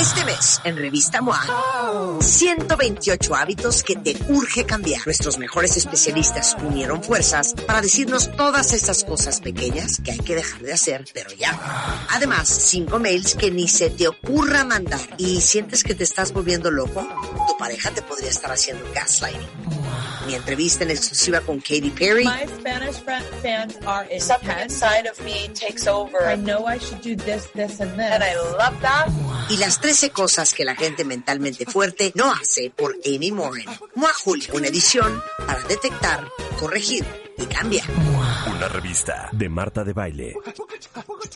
Este mes, en Revista MOA, 128 hábitos que te urge cambiar. Nuestros mejores especialistas unieron fuerzas para decirnos todas esas cosas pequeñas que hay que dejar de hacer, pero ya. Además, 5 mails que ni se te ocurra mandar. ¿Y sientes que te estás volviendo loco? Tu pareja te podría estar haciendo gaslighting. Mi entrevista en exclusiva con Katy Perry. My Spanish fans are intense. Something inside of me takes over. I know I should do this, this, and this. And I love that. Y las 13 cosas que la gente mentalmente fuerte no hace por Amy Morin. Mua Julio, una edición para detectar, corregir y cambiar. Una revista de Marta de Baile.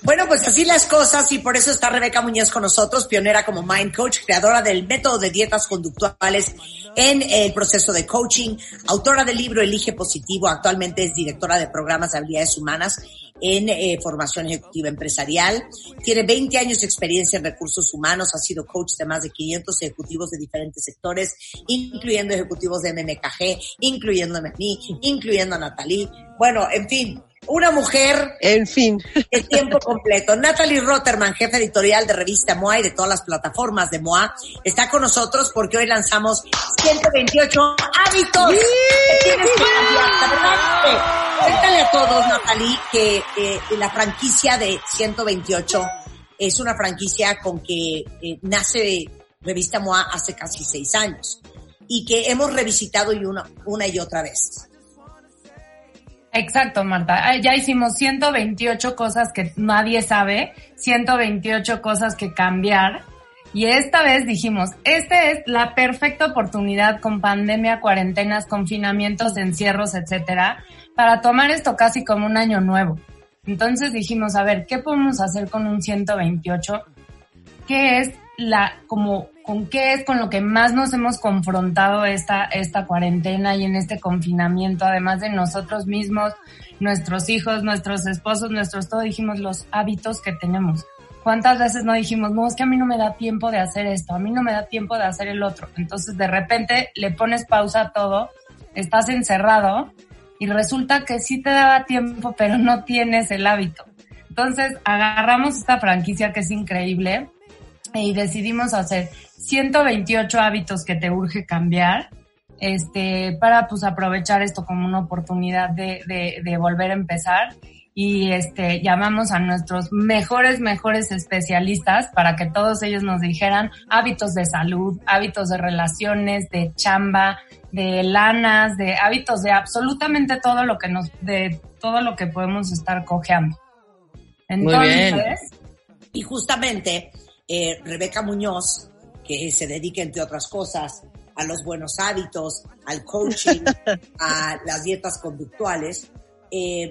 Bueno, pues así las cosas y por eso está Rebeca Muñoz con nosotros, pionera como Mind Coach, creadora del método de dietas conductuales en el proceso de coaching, autora del libro Elige Positivo, actualmente es directora de programas de habilidades humanas en eh, formación ejecutiva empresarial. Tiene 20 años de experiencia en recursos humanos, ha sido coach de más de 500 ejecutivos de diferentes sectores, incluyendo ejecutivos de MMKG, incluyéndome a mí, incluyendo a Natalie. Bueno, en fin, una mujer En fin. de tiempo completo. Natalie Rotterman, jefe editorial de revista MOA y de todas las plataformas de MOA, está con nosotros porque hoy lanzamos 128 hábitos que tienes. La que, cuéntale a todos, Natalie, que eh, la franquicia de 128 es una franquicia con que eh, nace revista MOA hace casi seis años y que hemos revisitado y una, una y otra vez. Exacto, Marta. Ah, Ya hicimos 128 cosas que nadie sabe, 128 cosas que cambiar. Y esta vez dijimos, esta es la perfecta oportunidad con pandemia, cuarentenas, confinamientos, encierros, etcétera, para tomar esto casi como un año nuevo. Entonces dijimos, a ver, ¿qué podemos hacer con un 128? ¿Qué es la, como, con qué es con lo que más nos hemos confrontado esta, esta cuarentena y en este confinamiento, además de nosotros mismos, nuestros hijos, nuestros esposos, nuestros, todo dijimos los hábitos que tenemos. ¿Cuántas veces no dijimos, no, es que a mí no me da tiempo de hacer esto, a mí no me da tiempo de hacer el otro? Entonces de repente le pones pausa a todo, estás encerrado y resulta que sí te daba tiempo, pero no tienes el hábito. Entonces agarramos esta franquicia que es increíble y decidimos hacer 128 hábitos que te urge cambiar, este, para pues aprovechar esto como una oportunidad de, de, de volver a empezar y este llamamos a nuestros mejores mejores especialistas para que todos ellos nos dijeran hábitos de salud, hábitos de relaciones, de chamba, de lanas, de hábitos de absolutamente todo lo que nos de todo lo que podemos estar cojeando. Entonces, bien. Y justamente eh, Rebeca Muñoz, que se dedica, entre otras cosas, a los buenos hábitos, al coaching, a las dietas conductuales, eh,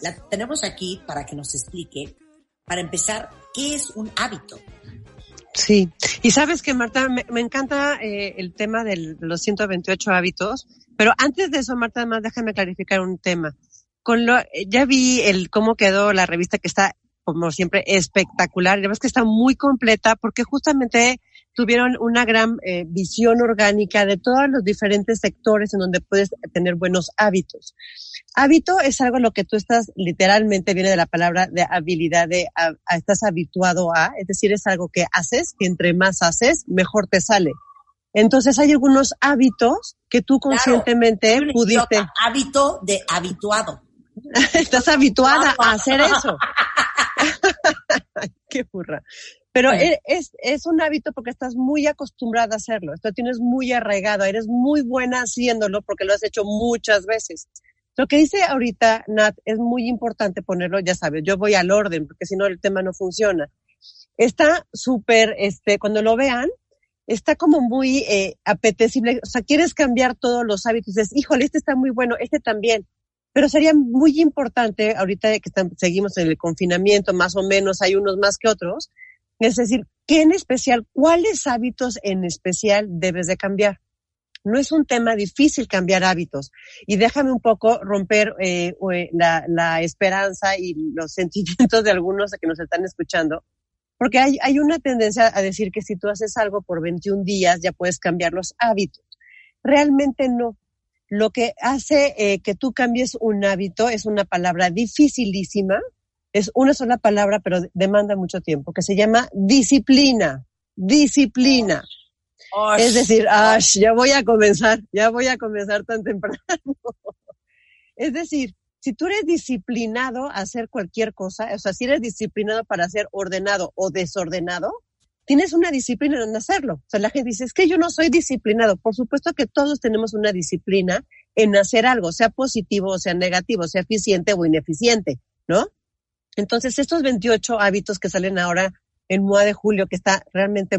la tenemos aquí para que nos explique, para empezar, ¿qué es un hábito? Sí. Y sabes que, Marta, me, me encanta eh, el tema de los 128 hábitos, pero antes de eso, Marta, además déjame clarificar un tema. Con lo, ya vi el cómo quedó la revista que está, como siempre, espectacular. Y además que está muy completa porque justamente tuvieron una gran eh, visión orgánica de todos los diferentes sectores en donde puedes tener buenos hábitos. Hábito es algo a lo que tú estás literalmente viene de la palabra de habilidad de a, a- estás habituado a, es decir, es algo que haces, que entre más haces, mejor te sale. Entonces hay algunos hábitos que tú conscientemente Un pudiste, hábito de habituado. estás habituada a hacer eso. Qué burra. Pero e- es, es un hábito porque estás muy acostumbrada a hacerlo. Esto tienes muy arraigado. Eres muy buena haciéndolo porque lo has hecho muchas veces. Lo que dice ahorita Nat es muy importante ponerlo, ya sabes, yo voy al orden porque si no el tema no funciona. Está súper, este, cuando lo vean, está como muy eh, apetecible. O sea, quieres cambiar todos los hábitos. Dices, híjole, este está muy bueno, este también. Pero sería muy importante, ahorita que estamos, seguimos en el confinamiento, más o menos, hay unos más que otros, es decir, ¿qué en especial, cuáles hábitos en especial debes de cambiar? No es un tema difícil cambiar hábitos. Y déjame un poco romper eh, la, la, esperanza y los sentimientos de algunos que nos están escuchando. Porque hay, hay una tendencia a decir que si tú haces algo por 21 días ya puedes cambiar los hábitos. Realmente no. Lo que hace eh, que tú cambies un hábito es una palabra dificilísima, es una sola palabra, pero demanda mucho tiempo, que se llama disciplina. Disciplina. Es decir, Ash, ya voy a comenzar, ya voy a comenzar tan temprano. es decir, si tú eres disciplinado a hacer cualquier cosa, o sea, si eres disciplinado para ser ordenado o desordenado, tienes una disciplina en hacerlo. O sea, la gente dice, es que yo no soy disciplinado. Por supuesto que todos tenemos una disciplina en hacer algo, sea positivo o sea negativo, sea eficiente o ineficiente, ¿no? Entonces, estos 28 hábitos que salen ahora en MOA de Julio, que está realmente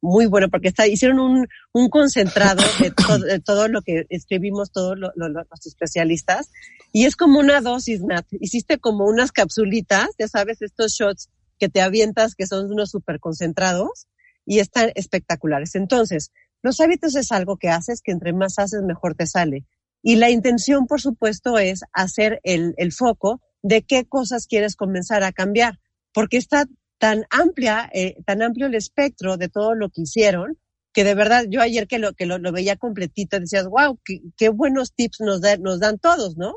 muy bueno, porque está, hicieron un, un concentrado de todo, lo que escribimos todos los especialistas, y es como una dosis, Nat. Hiciste como unas capsulitas, ya sabes, estos shots que te avientas, que son unos súper concentrados, y están espectaculares. Entonces, los hábitos es algo que haces, que entre más haces, mejor te sale. Y la intención, por supuesto, es hacer el, el foco de qué cosas quieres comenzar a cambiar, porque está tan amplia, eh, tan amplio el espectro de todo lo que hicieron, que de verdad yo ayer que lo, que lo, veía completito decías, wow, qué, buenos tips nos, nos dan todos, ¿no?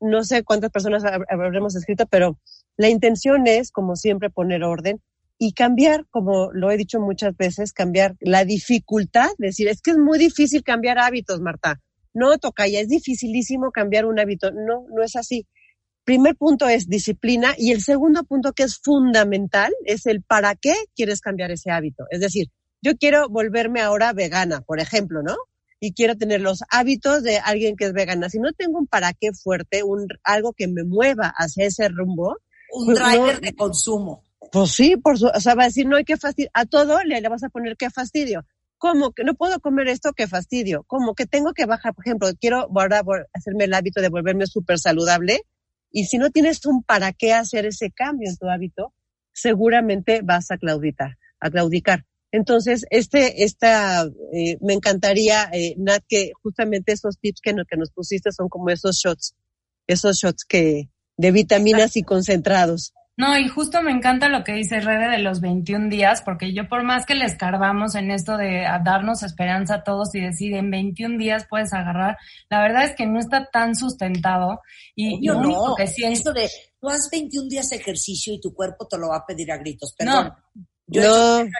No sé cuántas personas habremos escrito, pero la intención es, como siempre, poner orden y cambiar, como lo he dicho muchas veces, cambiar la dificultad, decir, es que es muy difícil cambiar hábitos, Marta. No, toca ya, es dificilísimo cambiar un hábito. No, no es así primer punto es disciplina y el segundo punto que es fundamental es el para qué quieres cambiar ese hábito. Es decir, yo quiero volverme ahora vegana, por ejemplo, ¿no? Y quiero tener los hábitos de alguien que es vegana. Si no tengo un para qué fuerte, un, algo que me mueva hacia ese rumbo. Un pues driver de consumo. Pues sí, por su, o sea, va a decir, no hay que fastidio. A todo le, le vas a poner qué fastidio. ¿Cómo que no puedo comer esto? Qué fastidio. ¿Cómo que tengo que bajar? Por ejemplo, quiero ahora hacerme el hábito de volverme súper saludable y si no tienes un para qué hacer ese cambio en tu hábito, seguramente vas a claudicar, a claudicar. Entonces, este, esta, eh, me encantaría, eh, Nat, que justamente esos tips que, que nos pusiste son como esos shots, esos shots que, de vitaminas y concentrados. No, y justo me encanta lo que dice Rebe de los 21 días, porque yo por más que le escarbamos en esto de darnos esperanza a todos y decir en 21 días puedes agarrar, la verdad es que no está tan sustentado. Y yo no, que sí esto de tú haz 21 días de ejercicio y tu cuerpo te lo va a pedir a gritos. Perdón. No. Yo no.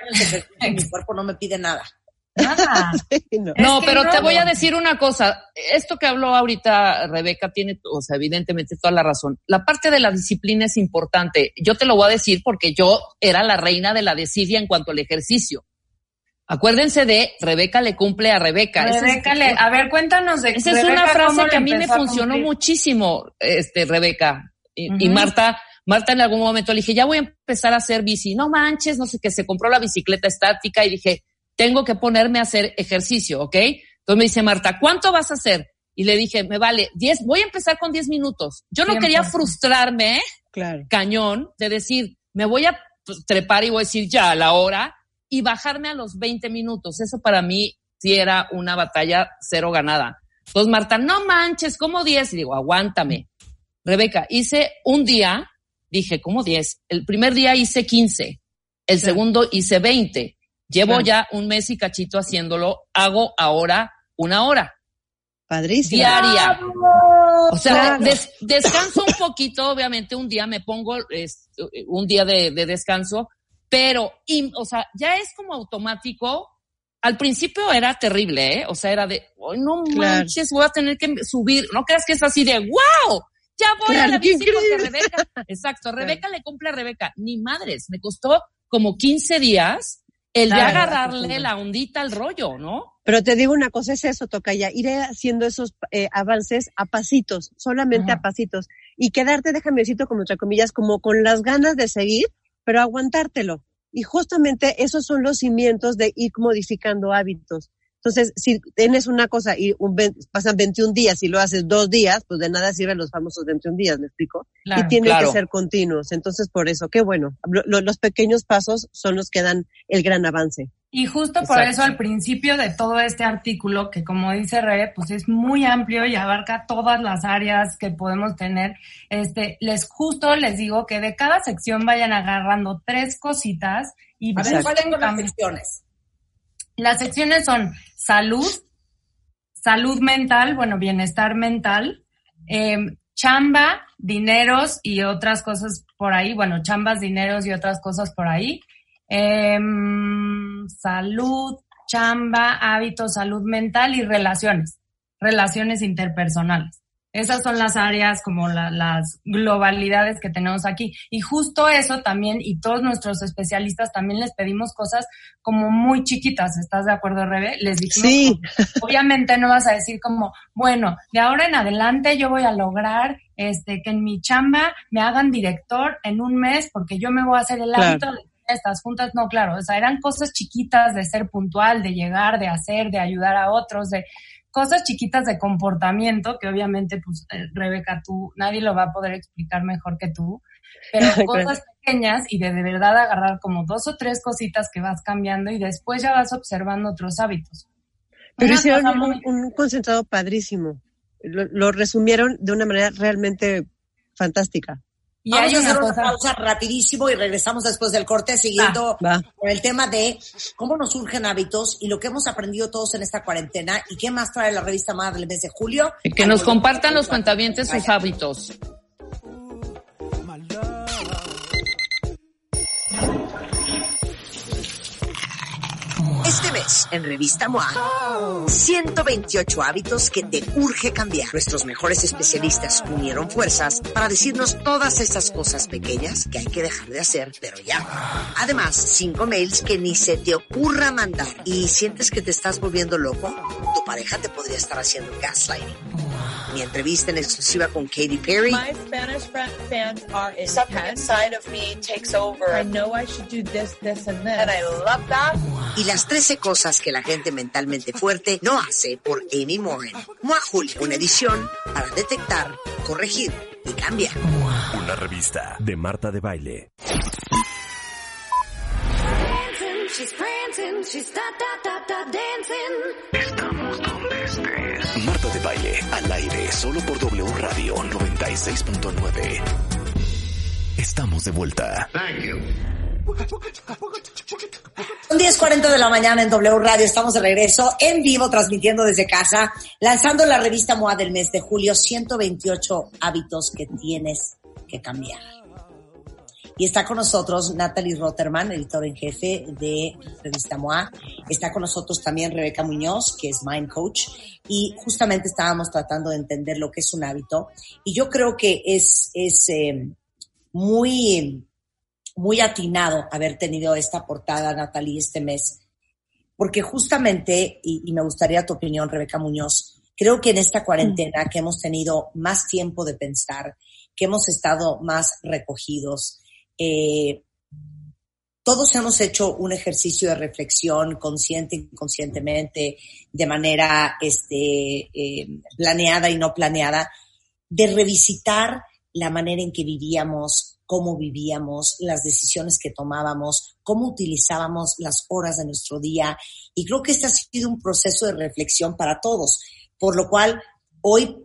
mi cuerpo no me pide nada. Nada. no, pero te voy a decir una cosa. Esto que habló ahorita Rebeca tiene, o sea, evidentemente toda la razón. La parte de la disciplina es importante. Yo te lo voy a decir porque yo era la reina de la desidia en cuanto al ejercicio. Acuérdense de Rebeca le cumple a Rebeca. Rebeca le, a ver, cuéntanos de Esa es una frase que a mí me funcionó muchísimo, este, Rebeca. Y, y Marta, Marta en algún momento le dije, ya voy a empezar a hacer bici. No manches, no sé qué, se compró la bicicleta estática y dije, tengo que ponerme a hacer ejercicio, ¿ok? Entonces me dice Marta, ¿cuánto vas a hacer? Y le dije, me vale 10, voy a empezar con 10 minutos. Yo no quería frustrarme, claro. cañón, de decir, me voy a trepar y voy a decir ya a la hora y bajarme a los 20 minutos. Eso para mí sí era una batalla cero ganada. Entonces Marta, no manches, ¿cómo 10? Y digo, aguántame. Rebeca, hice un día, dije, ¿cómo 10? El primer día hice 15, el segundo hice 20 Llevo ya un mes y cachito haciéndolo, hago ahora una hora. Padrísimo. Diaria. O sea, descanso un poquito, obviamente un día me pongo un día de, descanso, pero, o sea, ya es como automático. Al principio era terrible, ¿eh? O sea, era de, no manches, voy a tener que subir. No creas que es así de, wow, ya voy a la bici porque Rebeca, exacto, Rebeca le cumple a Rebeca. Ni madres, me costó como 15 días el de agarrarle la ondita al rollo, ¿no? Pero te digo una cosa, es eso, toca ya, ir haciendo esos eh, avances a pasitos, solamente a pasitos, y quedarte, déjame decirlo como entre comillas, como con las ganas de seguir, pero aguantártelo. Y justamente esos son los cimientos de ir modificando hábitos. Entonces, si tienes una cosa y un, pasan 21 días y lo haces dos días, pues de nada sirven los famosos 21 días, ¿me explico? y tienen que ser continuos. Entonces, por eso, qué bueno. los pequeños pasos son los que dan el gran avance. Y justo por eso al principio de todo este artículo, que como dice Re, pues es muy amplio y abarca todas las áreas que podemos tener, este, les justo les digo que de cada sección vayan agarrando tres cositas y ¿cuáles son las secciones? Las secciones son salud, salud mental, bueno, bienestar mental, em, chamba, dineros y otras cosas por ahí, bueno, chambas, dineros y otras cosas por ahí. Em, salud, chamba, hábitos, salud mental y relaciones, relaciones interpersonales. Esas son las áreas como las globalidades que tenemos aquí. Y justo eso también, y todos nuestros especialistas también les pedimos cosas como muy chiquitas. ¿Estás de acuerdo, Rebe? Les dijimos, sí. obviamente no vas a decir como, bueno, de ahora en adelante yo voy a lograr este que en mi chamba me hagan director en un mes porque yo me voy a hacer el hábito de estas juntas. No, claro, o sea, eran cosas chiquitas de ser puntual, de llegar, de hacer, de ayudar a otros, de cosas chiquitas de comportamiento que obviamente, pues, eh, Rebeca, tú, nadie lo va a poder explicar mejor que tú, pero cosas pequeñas y de, de verdad agarrar como dos o tres cositas que vas cambiando y después ya vas observando otros hábitos. Pero hicieron un, concentrado padrísimo. lo resumieron de una manera realmente fantástica. Y Vamos a hacer una, pausa rapidísimo y regresamos después del corte siguiendo con el tema de cómo nos surgen hábitos y lo que hemos aprendido todos en esta cuarentena y qué más trae la revista más del mes de julio. Que nos compartan los cuentavientes sus hábitos. Este mes, en Revista MOA, 128 hábitos que te urge cambiar. Nuestros mejores especialistas unieron fuerzas para decirnos todas esas cosas pequeñas que hay que dejar de hacer, pero ya. Además, cinco mails que ni se te ocurra mandar. ¿Y sientes que te estás volviendo loco? Tu pareja te podría estar haciendo gaslighting. Mi entrevista en exclusiva con Katy Perry. My Spanish fans are intense. Something inside of me takes over. I know I should do this, this, and this. And I love that. Y las 13 cosas que la gente mentalmente fuerte no hace por Amy Morin. Mua Julio, una edición para detectar, corregir y cambiar. Una revista de Marta de Baile. Estamos donde estés. Baile, al aire, solo por W Radio 96.9. Estamos de vuelta. Thank you. Son 10.40 de la mañana en W Radio, estamos de regreso en vivo transmitiendo desde casa, lanzando la revista MOA del mes de julio, 128 hábitos que tienes que cambiar. Y está con nosotros Natalie Rotterman, editor en jefe de Revista MOA. Está con nosotros también Rebeca Muñoz, que es Mind Coach. Y justamente estábamos tratando de entender lo que es un hábito. Y yo creo que es, es eh, muy muy atinado haber tenido esta portada, Natalie, este mes, porque justamente, y, me gustaría tu opinión, Rebeca Muñoz, creo que en esta cuarentena que hemos tenido más tiempo de pensar, que hemos estado más recogidos, eh, todos hemos hecho un ejercicio de reflexión consciente, inconscientemente, de manera este, eh, planeada y no planeada, de revisitar la manera en que vivíamos, cómo vivíamos, las decisiones que tomábamos, cómo utilizábamos las horas de nuestro día. Y creo que este ha sido un proceso de reflexión para todos, por lo cual hoy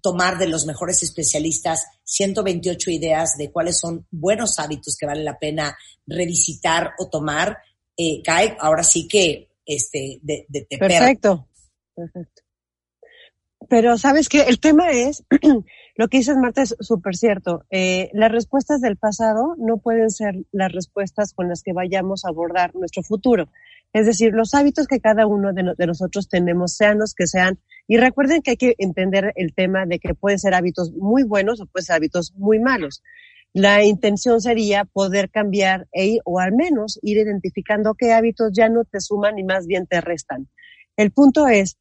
tomar de los mejores especialistas 128 ideas de cuáles son buenos hábitos que vale la pena revisitar o tomar, eh, cae ahora sí que este, de, de, Perfecto, perfecto. Pero sabes que el tema es Lo que dices, Marta, es súper cierto. Eh, las respuestas del pasado no pueden ser las respuestas con las que vayamos a abordar nuestro futuro. Es decir, los hábitos que cada uno de, nosotros tenemos, sean los que sean, y recuerden que hay que entender el tema de que pueden ser hábitos muy buenos o pueden ser hábitos muy malos. La intención sería poder cambiar e, o al menos ir identificando qué hábitos ya no te suman y más bien te restan. El punto es,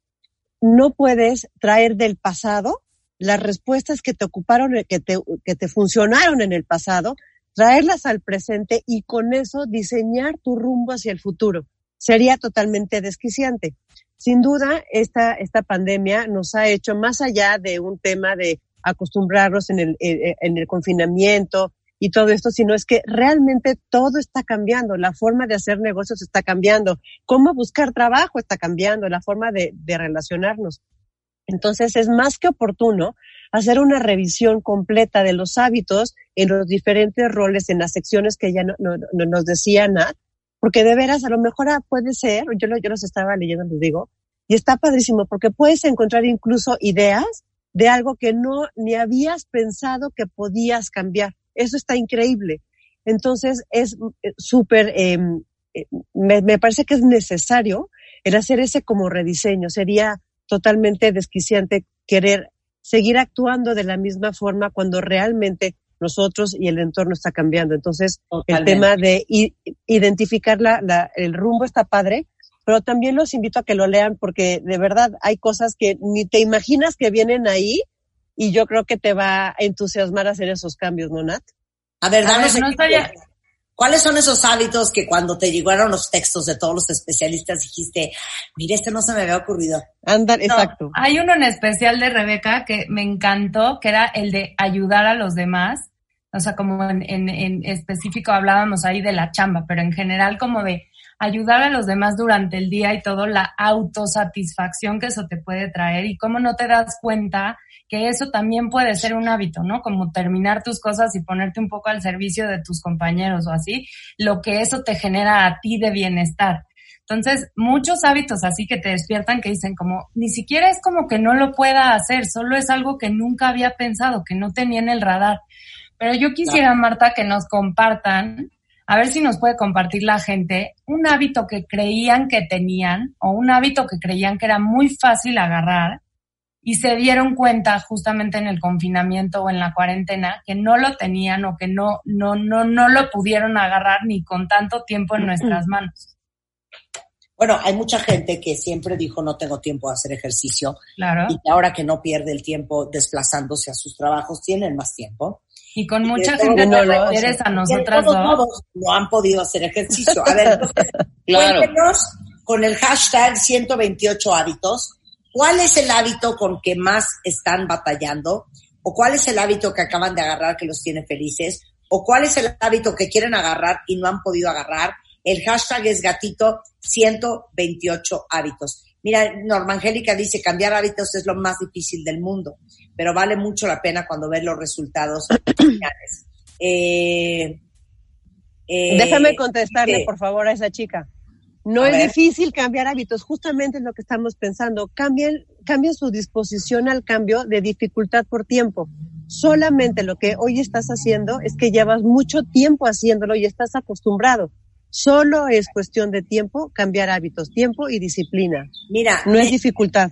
no puedes traer del pasado las respuestas que te ocuparon, eh, que te, que te funcionaron en el pasado, traerlas al presente y con eso diseñar tu rumbo hacia el futuro. Sería totalmente desquiciante. sin duda esta, esta pandemia nos ha hecho más allá de un tema de acostumbrarnos en el, en el confinamiento y todo esto, sino es que realmente todo está cambiando, la forma de hacer negocios está cambiando, cómo buscar trabajo está cambiando, la forma de, de relacionarnos. Entonces es más que oportuno hacer una revisión completa de los hábitos en los diferentes roles, en las secciones que ya no, nos decía Nat, porque de veras a lo mejor ah, puede ser, yo, yo los estaba leyendo, les digo, y está padrísimo porque puedes encontrar incluso ideas de algo que no ni habías pensado que podías cambiar. Eso está increíble. Entonces es eh, súper, em, eh, me, me, parece que es necesario el hacer ese como rediseño. Sería totalmente desquiciante querer seguir actuando de la misma forma cuando realmente nosotros y el entorno está cambiando. Entonces, el tema de identificar la, el rumbo está padre, pero también los invito a que lo lean porque de verdad hay cosas que ni te imaginas que vienen ahí y yo creo que te va a entusiasmar hacer esos cambios, ¿no, Nat? A ver, danos ¿Cuáles son esos hábitos que cuando te llegaron los textos de todos los especialistas dijiste, mire, este no se me había ocurrido? Andar, exacto. Hay uno en especial de Rebeca que me encantó, que era el de ayudar a los demás. O sea, como en, en, en específico hablábamos ahí de la chamba, pero en general como de ayudar a los demás durante el día y todo, la autosatisfacción que eso te puede traer y cómo no te das cuenta que eso también puede ser un hábito, ¿no? Como terminar tus cosas y ponerte un poco al servicio de tus compañeros o así, lo que eso te genera a ti de bienestar. Entonces, muchos hábitos así que te despiertan que dicen como, ni siquiera es como que no lo pueda hacer, solo es algo que nunca había pensado, que no tenía en el radar. Pero yo quisiera, Marta, que nos compartan, a ver si nos puede compartir la gente, un hábito que creían que tenían o un hábito que creían que era muy fácil agarrar y se dieron cuenta justamente en el confinamiento o en la cuarentena que no lo tenían o que no, no, no, no lo pudieron agarrar ni con tanto tiempo en nuestras manos. Bueno, hay mucha gente que siempre dijo no tengo tiempo de hacer ejercicio. Claro. Y ahora que no pierde el tiempo desplazándose a sus trabajos, tienen más tiempo. Y con mucha gente no lo quieres a nosotras dos. no han podido hacer ejercicio. A ver, claro. cuéntenos con el hashtag 128 hábitos ¿Cuál es el hábito con que más están batallando? ¿O cuál es el hábito que acaban de agarrar que los tiene felices? ¿O cuál es el hábito que quieren agarrar y no han podido agarrar? El hashtag es gatito 128 hábitos. Mira, Norma Angélica dice, cambiar hábitos es lo más difícil del mundo, pero vale mucho la pena cuando ves los resultados finales. Eh, eh, Déjame contestarle, eh, por favor, a esa chica. No es difícil cambiar hábitos, justamente es lo que estamos pensando. Cambien, cambien su disposición al cambio de dificultad por tiempo. Solamente lo que hoy estás haciendo es que llevas mucho tiempo haciéndolo y estás acostumbrado. Solo es cuestión de tiempo cambiar hábitos, tiempo y disciplina. Mira, no es dificultad.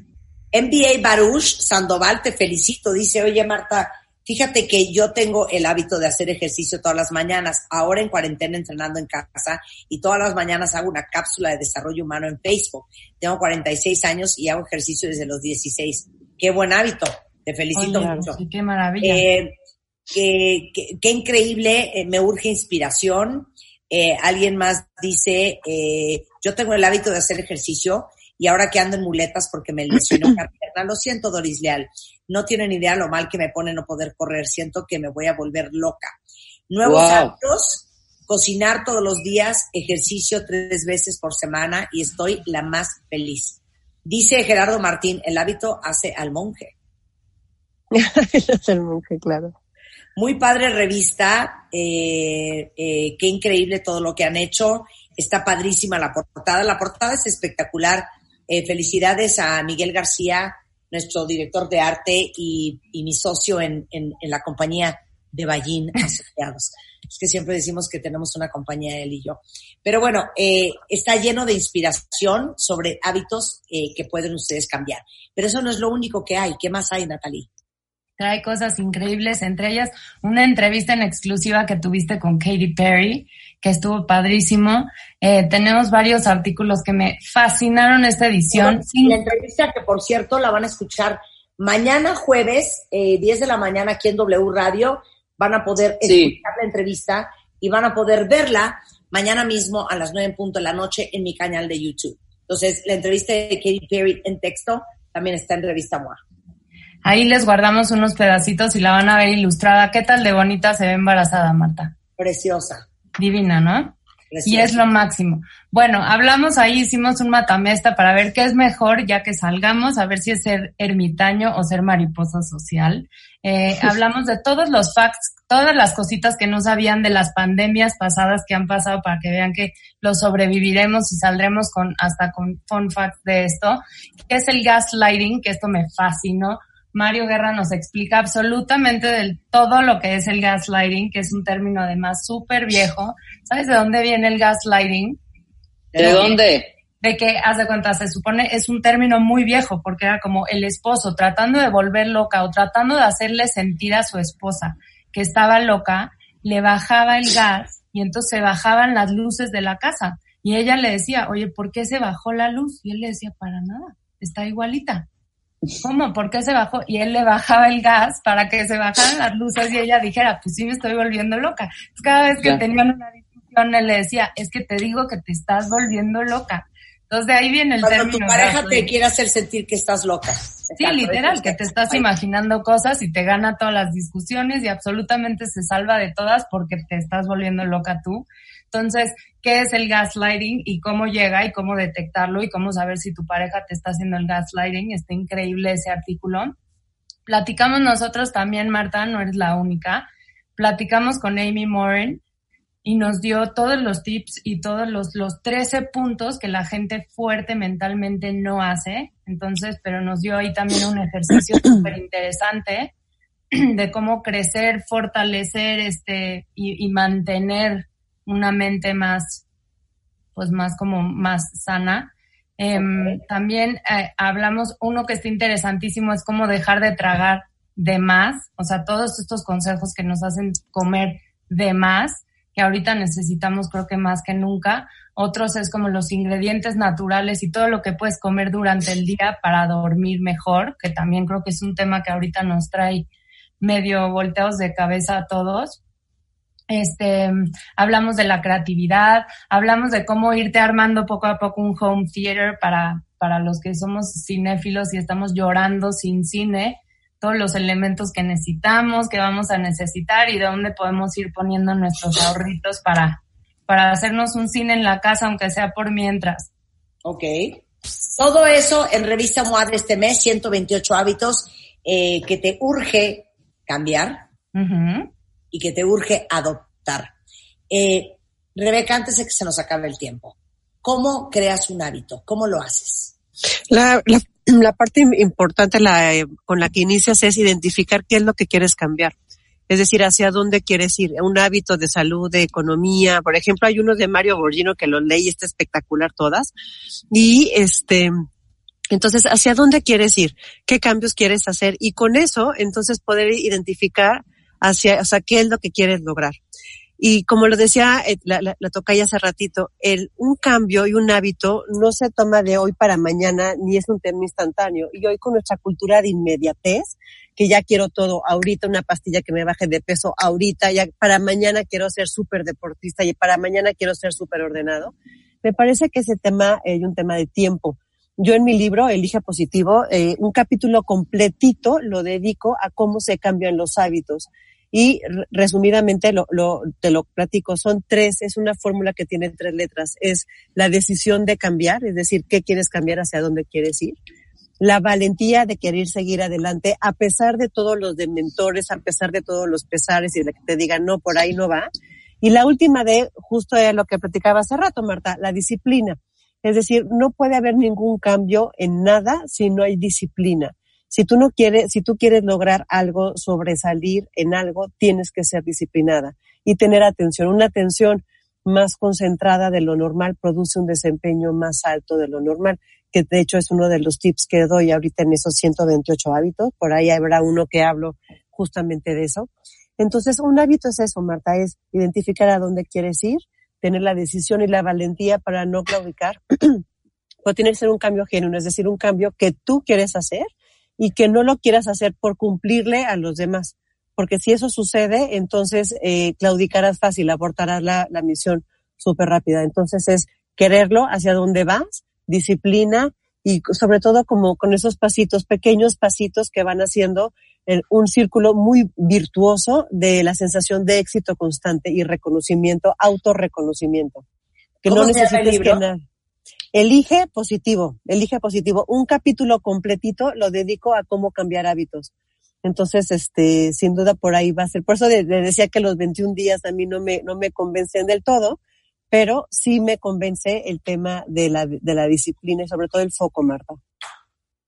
NBA Baruch Sandoval, te felicito. Dice, oye Marta, Fíjate que yo tengo el hábito de hacer ejercicio todas las mañanas, ahora en cuarentena entrenando en casa y todas las mañanas hago una cápsula de desarrollo humano en Facebook. Tengo 46 años y hago ejercicio desde los 16. Qué buen hábito. Te felicito mucho. qué maravilla. Eh, qué, qué, increíble, eh, me urge inspiración. Eh, alguien más dice, eh, yo tengo el hábito de hacer ejercicio y ahora que ando en muletas porque me lesionó una pierna, lo siento Doris Leal, no tienen idea lo mal que me pone no poder correr, siento que me voy a volver loca. Nuevos hábitos, cocinar todos los días, ejercicio tres veces por semana y estoy la más feliz. Dice Gerardo Martín, el hábito hace al monje. hace al monje, claro. Muy padre revista, eh, eh, qué increíble todo lo que han hecho. Está padrísima la portada. La portada es espectacular. Eh, felicidades a Miguel García, nuestro director de arte y, mi socio en, la compañía de Ballín Asociados. Es que siempre decimos que tenemos una compañía, él y yo. Pero bueno, eh, está lleno de inspiración sobre hábitos eh, que pueden ustedes cambiar. Pero eso no es lo único que hay. ¿Qué más hay, Natalie? Hay cosas increíbles, entre ellas una entrevista en exclusiva que tuviste con Katy Perry, que estuvo padrísimo. Eh, tenemos varios artículos que me fascinaron esta edición. La entrevista que, por cierto, la van a escuchar mañana jueves, eh, 10 de la mañana aquí en W Radio. Van a poder escuchar la entrevista y van a poder verla mañana mismo a las 9 en punto de la noche en mi canal de YouTube. Entonces, la entrevista de Katy Perry en texto también está en Revista MOA. Ahí les guardamos unos pedacitos y la van a ver ilustrada. ¿Qué tal de bonita se ve embarazada, Marta? Preciosa. Divina, ¿no? Y es lo máximo. Bueno, hablamos ahí, hicimos un matamesta para ver qué es mejor ya que salgamos, a ver si es ser ermitaño o ser mariposa social. Eh, hablamos de todos los facts, todas las cositas que no sabían de las pandemias pasadas que han pasado para que vean que lo sobreviviremos y saldremos con hasta con fun facts de esto. ¿Qué es el gaslighting? Que esto me fascinó Mario Guerra nos explica absolutamente del todo lo que es el gaslighting, que es un término además súper viejo. ¿Sabes de dónde viene el gaslighting? ¿De, dónde? De que, haz de cuenta, se supone es un término muy viejo, porque era como el esposo tratando de volver loca o tratando de hacerle sentir a su esposa que estaba loca, le bajaba el gas y entonces se bajaban las luces de la casa. Y ella le decía, oye, ¿por qué se bajó la luz? Y él le decía, para nada, está igualita. ¿Cómo? ¿Por qué se bajó? Y él le bajaba el gas para que se bajaran las luces y ella dijera, pues sí me estoy volviendo loca. cada vez que tenían una discusión, él le decía, es que te digo que te estás volviendo loca. Entonces de ahí viene el Cuando tu pareja te quiere hacer sentir que estás loca. Sí, literal, que te estás imaginando cosas y te gana todas las discusiones y absolutamente se salva de todas porque te estás volviendo loca tú. Entonces, ¿qué es el gaslighting y cómo llega y cómo detectarlo y cómo saber si tu pareja te está haciendo el gaslighting? Está increíble ese artículo. Platicamos nosotros también, Marta, no eres la única. Platicamos con Amy Moran y nos dio todos los tips y todos los, los 13 puntos que la gente fuerte mentalmente no hace. Entonces, pero nos dio ahí también un ejercicio súper interesante de cómo crecer, fortalecer este y, y mantener una mente más, pues más como más sana. Em, también eh, hablamos, uno que está interesantísimo es cómo dejar de tragar de más, o sea, todos estos consejos que nos hacen comer de más, que ahorita necesitamos creo que más que nunca. Otros es como los ingredientes naturales y todo lo que puedes comer durante el día para dormir mejor, que también creo que es un tema que ahorita nos trae medio volteados de cabeza a todos. Este, hablamos de la creatividad, hablamos de cómo irte armando poco a poco un home theater para, para los que somos cinéfilos y estamos llorando sin cine, todos los elementos que necesitamos, que vamos a necesitar y de dónde podemos ir poniendo nuestros ahorritos para, para hacernos un cine en la casa, aunque sea por mientras. Ok. Todo eso en Revista MOA de este mes, 128 hábitos eh, que te urge cambiar y que te urge adoptar. Eh, Rebeca, antes de que se nos acabe el tiempo, ¿cómo creas un hábito? ¿Cómo lo haces? La, parte importante con la que inicias es identificar qué es lo que quieres cambiar. Es decir, hacia dónde quieres ir. Un hábito de salud, de economía. Por ejemplo, hay uno de Mario Borgino que lo leí, está espectacular todas. Y este, entonces, ¿hacia dónde quieres ir? ¿Qué cambios quieres hacer? Y con eso, entonces, poder identificar hacia, o sea, qué es lo que quieres lograr. Y como lo decía eh, la, la, toca ya hace ratito, el, un cambio y un hábito no se toma de hoy para mañana ni es un tema instantáneo. Y hoy con nuestra cultura de inmediatez, que ya quiero todo ahorita, una pastilla que me baje de peso ahorita, ya para mañana quiero ser súper deportista y para mañana quiero ser súper ordenado, me parece que ese tema es un tema de tiempo. Yo en mi libro, Elige Positivo, eh, un capítulo completito lo dedico a cómo se cambian los hábitos. Y resumidamente lo, lo, te lo platico, son tres, es una fórmula que tiene tres letras. Es la decisión de cambiar, es decir, qué quieres cambiar, hacia dónde quieres ir. La valentía de querer seguir adelante, a pesar de todos los dementores, a pesar de todos los pesares y de que te digan, no, por ahí no va. Y la última de, justo es lo que platicaba hace rato, Marta, la disciplina. Es decir, no puede haber ningún cambio en nada si no hay disciplina. Si tú no quieres, si tú quieres lograr algo, sobresalir en algo, tienes que ser disciplinada y tener atención. Una atención más concentrada de lo normal produce un desempeño más alto de lo normal, que de hecho es uno de los tips que doy ahorita en esos 128 hábitos. Por ahí habrá uno que hablo justamente de eso. Entonces, un hábito es eso, Marta, es identificar a dónde quieres ir, tener la decisión y la valentía para no claudicar. tiene que ser un cambio genuino, es decir, un cambio que tú quieres hacer y que no lo quieras hacer por cumplirle a los demás. Porque si eso sucede, entonces eh, claudicarás fácil, abortarás la, la misión súper rápida. Entonces es quererlo, hacia dónde vas, disciplina y sobre todo como con esos pasitos, pequeños pasitos que van haciendo un círculo muy virtuoso de la sensación de éxito constante y reconocimiento, autorreconocimiento. Que no necesites que nada. Elige positivo, elige positivo. Un capítulo completito lo dedico a cómo cambiar hábitos. Entonces, este, sin duda por ahí va a ser. Por eso le, decía que los 21 días a mí no me, no me convencen del todo, pero sí me convence el tema de la, de la disciplina y sobre todo el foco, Marta.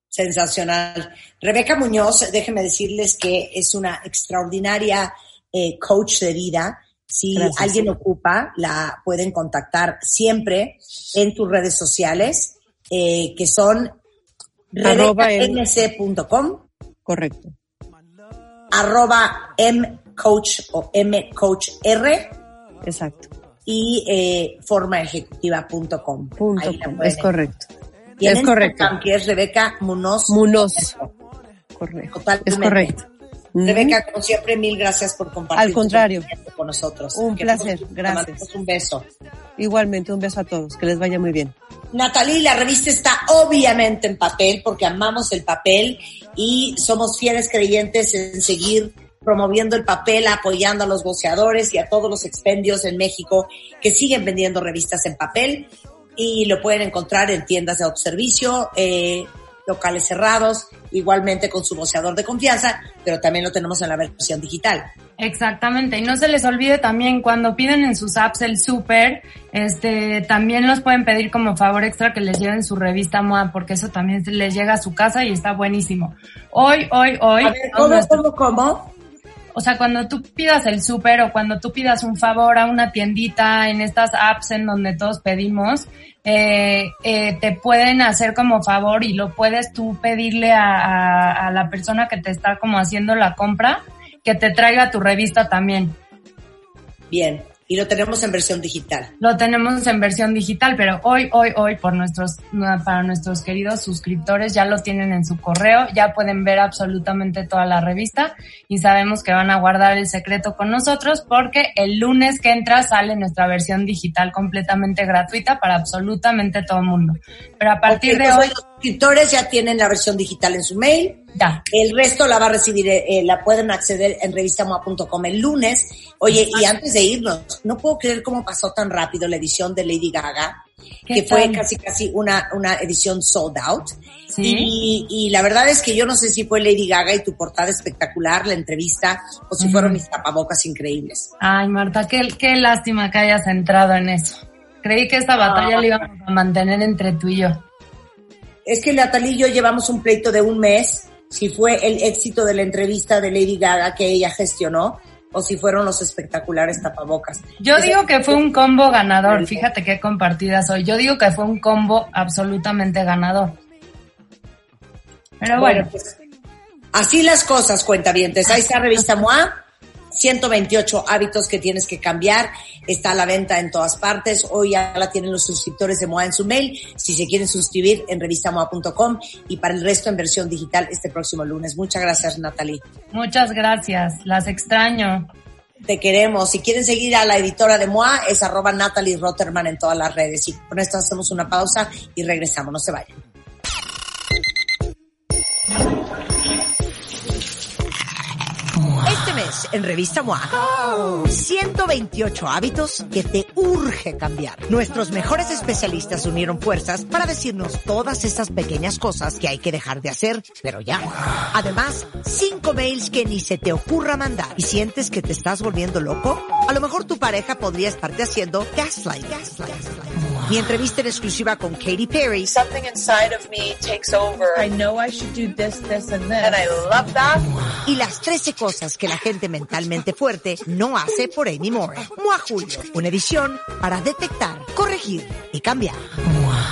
Sensacional. Rebeca Muñoz, déjenme decirles que es una extraordinaria eh, coach de vida. Si alguien ocupa, la pueden contactar siempre en tus redes sociales, eh, que son rebecamc.com. Correcto arroba mcoach o mcoachr. Exacto. Y eh, formaejecutiva.com. Es correcto. es correcto. Que es Rebeca Munoz. Munoz. Correcto. Es correcto. Rebeca, como siempre, mil gracias por compartir. Al contrario. Con nosotros. Un placer. Gracias. Un beso. Igualmente, un beso a todos. Que les vaya muy bien. Natalie, la revista está obviamente en papel porque amamos el papel y somos fieles creyentes en seguir promoviendo el papel, apoyando a los boceadores y a todos los expendios en México que siguen vendiendo revistas en papel y lo pueden encontrar en tiendas de autoservicio, eh, locales cerrados, igualmente con su boceador de confianza, pero también lo tenemos en la versión digital. Exactamente, y no se les olvide también cuando piden en sus apps el súper, este, también los pueden pedir como favor extra que les lleven su revista MOA, porque eso también les llega a su casa y está buenísimo. Hoy, hoy, hoy. A ver, ¿cómo, cómo, cómo? O sea, cuando tú pidas el súper o cuando tú pidas un favor a una tiendita en estas apps en donde todos pedimos, eh, eh, te pueden hacer como favor y lo puedes tú pedirle a, a, la persona que te está como haciendo la compra que te traiga tu revista también. Bien, y lo tenemos en versión digital. Lo tenemos en versión digital, pero hoy, hoy, hoy, por nuestros, para nuestros queridos suscriptores, ya lo tienen en su correo, ya pueden ver absolutamente toda la revista y sabemos que van a guardar el secreto con nosotros porque el lunes que entra sale nuestra versión digital completamente gratuita para absolutamente todo el mundo. Pero a partir de hoy... Los suscriptores ya tienen la versión digital en su mail ya. El resto la va a recibir, eh, la pueden acceder en revistamoa.com el lunes. Oye, y antes de irnos, no puedo creer cómo pasó tan rápido la edición de Lady Gaga, que fue casi casi una, una edición sold out. Y, y, la verdad es que yo no sé si fue Lady Gaga y tu portada espectacular, la entrevista, o si fueron mis tapabocas increíbles. Ay, Marta, qué, qué lástima que hayas entrado en eso. Creí que esta batalla la íbamos a mantener entre tú y yo. Es que Natalie y yo llevamos un pleito de un mes si fue el éxito de la entrevista de Lady Gaga que ella gestionó o si fueron los espectaculares tapabocas. Yo digo que fue un combo ganador, fíjate qué compartida soy. Yo digo que fue un combo absolutamente ganador. Pero bueno. pues, así las cosas, cuentavientes. Ahí está revista MOA 128 hábitos que tienes que cambiar. Está a la venta en todas partes. Hoy ya la tienen los suscriptores de MOA en su mail. Si se quieren suscribir en revistamoa.com y para el resto en versión digital este próximo lunes. Muchas gracias, Natalie. Muchas gracias. Las extraño. Te queremos. Si quieren seguir a la editora de MOA, es arroba Natalie Rotterman en todas las redes. Y con esto hacemos una pausa y regresamos. No se vayan. En Revista MOA, 128 hábitos que te urge cambiar. Nuestros mejores especialistas unieron fuerzas para decirnos todas esas pequeñas cosas que hay que dejar de hacer, pero ya. Además, cinco mails que ni se te ocurra mandar. ¿Y sientes que te estás volviendo loco? A lo mejor tu pareja podría estarte haciendo gaslight. Mi entrevista en exclusiva con Katy Perry. Something inside of me takes over. I know I should do this, this and this. And I love that. Y las 13 cosas que la gente mentalmente fuerte no hace por Amy Moore. Mua Julio, una edición para detectar, corregir y cambiar.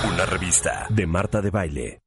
Una revista de Marta de Baile.